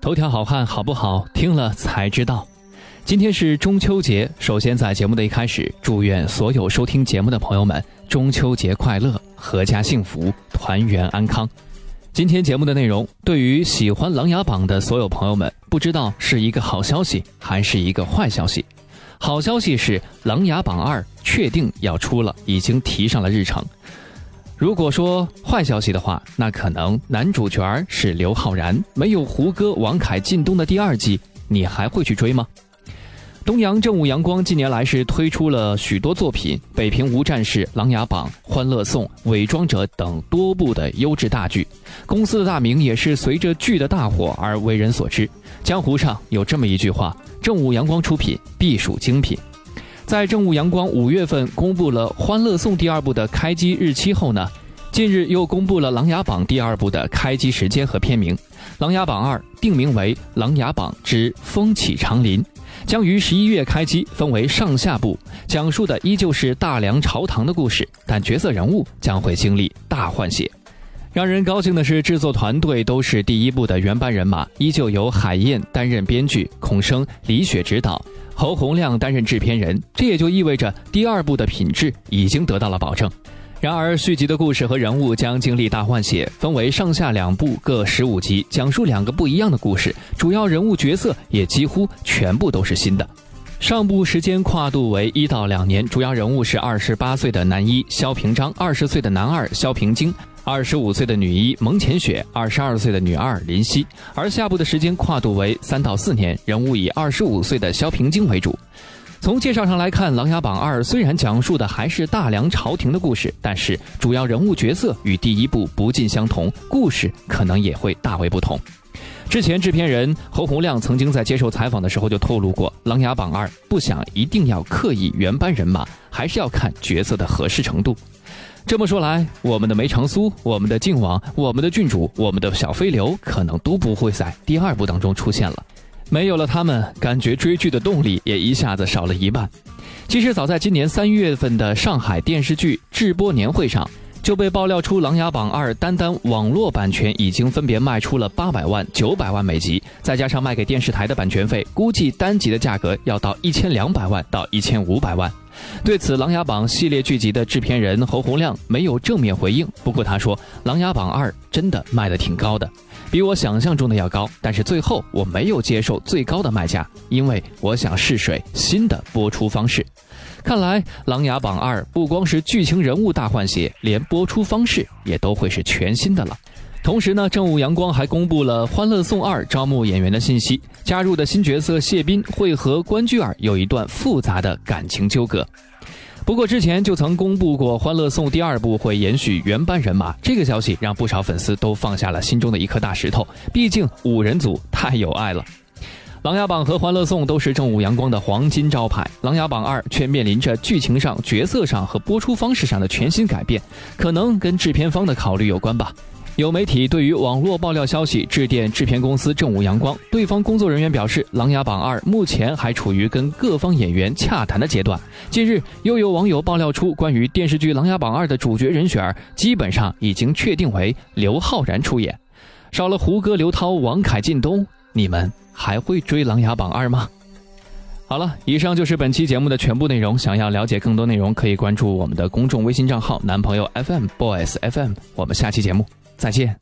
头条好汉好不好？听了才知道。今天是中秋节，首先在节目的一开始，祝愿所有收听节目的朋友们中秋节快乐，阖家幸福，团圆安康。今天节目的内容，对于喜欢《琅琊榜》的所有朋友们，不知道是一个好消息还是一个坏消息。好消息是，《琅琊榜二》确定要出了，已经提上了日程。如果说坏消息的话，那可能男主角是刘昊然，没有胡歌、王凯、靳东的第二季，你还会去追吗？东阳正午阳光近年来是推出了许多作品，《北平无战事》《琅琊榜》《欢乐颂》《伪装者》等多部的优质大剧，公司的大名也是随着剧的大火而为人所知。江湖上有这么一句话：“正午阳光出品，必属精品。”在正午阳光五月份公布了《欢乐颂》第二部的开机日期后呢，近日又公布了《琅琊榜》第二部的开机时间和片名，《琅琊榜二》定名为《琅琊榜之风起长林》。将于十一月开机，分为上下部，讲述的依旧是大梁朝堂的故事，但角色人物将会经历大换血。让人高兴的是，制作团队都是第一部的原班人马，依旧由海燕担任编剧，孔生、李雪执导，侯洪亮担任制片人。这也就意味着第二部的品质已经得到了保证。然而，续集的故事和人物将经历大换血，分为上下两部各十五集，讲述两个不一样的故事，主要人物角色也几乎全部都是新的。上部时间跨度为一到两年，主要人物是二十八岁的男一萧平章，二十岁的男二萧平京，二十五岁的女一蒙浅雪，二十二岁的女二林夕。而下部的时间跨度为三到四年，人物以二十五岁的萧平京为主。从介绍上来看，《琅琊榜二》虽然讲述的还是大梁朝廷的故事，但是主要人物角色与第一部不尽相同，故事可能也会大为不同。之前制片人侯洪亮曾经在接受采访的时候就透露过，《琅琊榜二》不想一定要刻意原班人马，还是要看角色的合适程度。这么说来，我们的梅长苏、我们的靖王、我们的郡主、我们的小飞流，可能都不会在第二部当中出现了。没有了他们，感觉追剧的动力也一下子少了一半。其实早在今年三月份的上海电视剧制播年会上，就被爆料出《琅琊榜二》单单网络版权已经分别卖出了八百万、九百万美集，再加上卖给电视台的版权费，估计单集的价格要到一千两百万到一千五百万。对此，《琅琊榜》系列剧集的制片人侯洪亮没有正面回应。不过他说，《琅琊榜二》真的卖得挺高的。比我想象中的要高，但是最后我没有接受最高的卖价，因为我想试水新的播出方式。看来《琅琊榜二》不光是剧情人物大换血，连播出方式也都会是全新的了。同时呢，正午阳光还公布了《欢乐颂二》招募演员的信息，加入的新角色谢斌会和关雎尔有一段复杂的感情纠葛。不过之前就曾公布过《欢乐颂》第二部会延续原班人马，这个消息让不少粉丝都放下了心中的一颗大石头。毕竟五人组太有爱了，《琅琊榜》和《欢乐颂》都是正午阳光的黄金招牌，《琅琊榜二》却面临着剧情上、角色上和播出方式上的全新改变，可能跟制片方的考虑有关吧。有媒体对于网络爆料消息致电制片公司正午阳光，对方工作人员表示，《琅琊榜二》目前还处于跟各方演员洽谈的阶段。近日，又有网友爆料出关于电视剧《琅琊榜二》的主角人选，基本上已经确定为刘昊然出演。少了胡歌、刘涛、王凯、靳东，你们还会追《琅琊榜二》吗？好了，以上就是本期节目的全部内容。想要了解更多内容，可以关注我们的公众微信账号“男朋友 FM Boys FM”。我们下期节目。再见。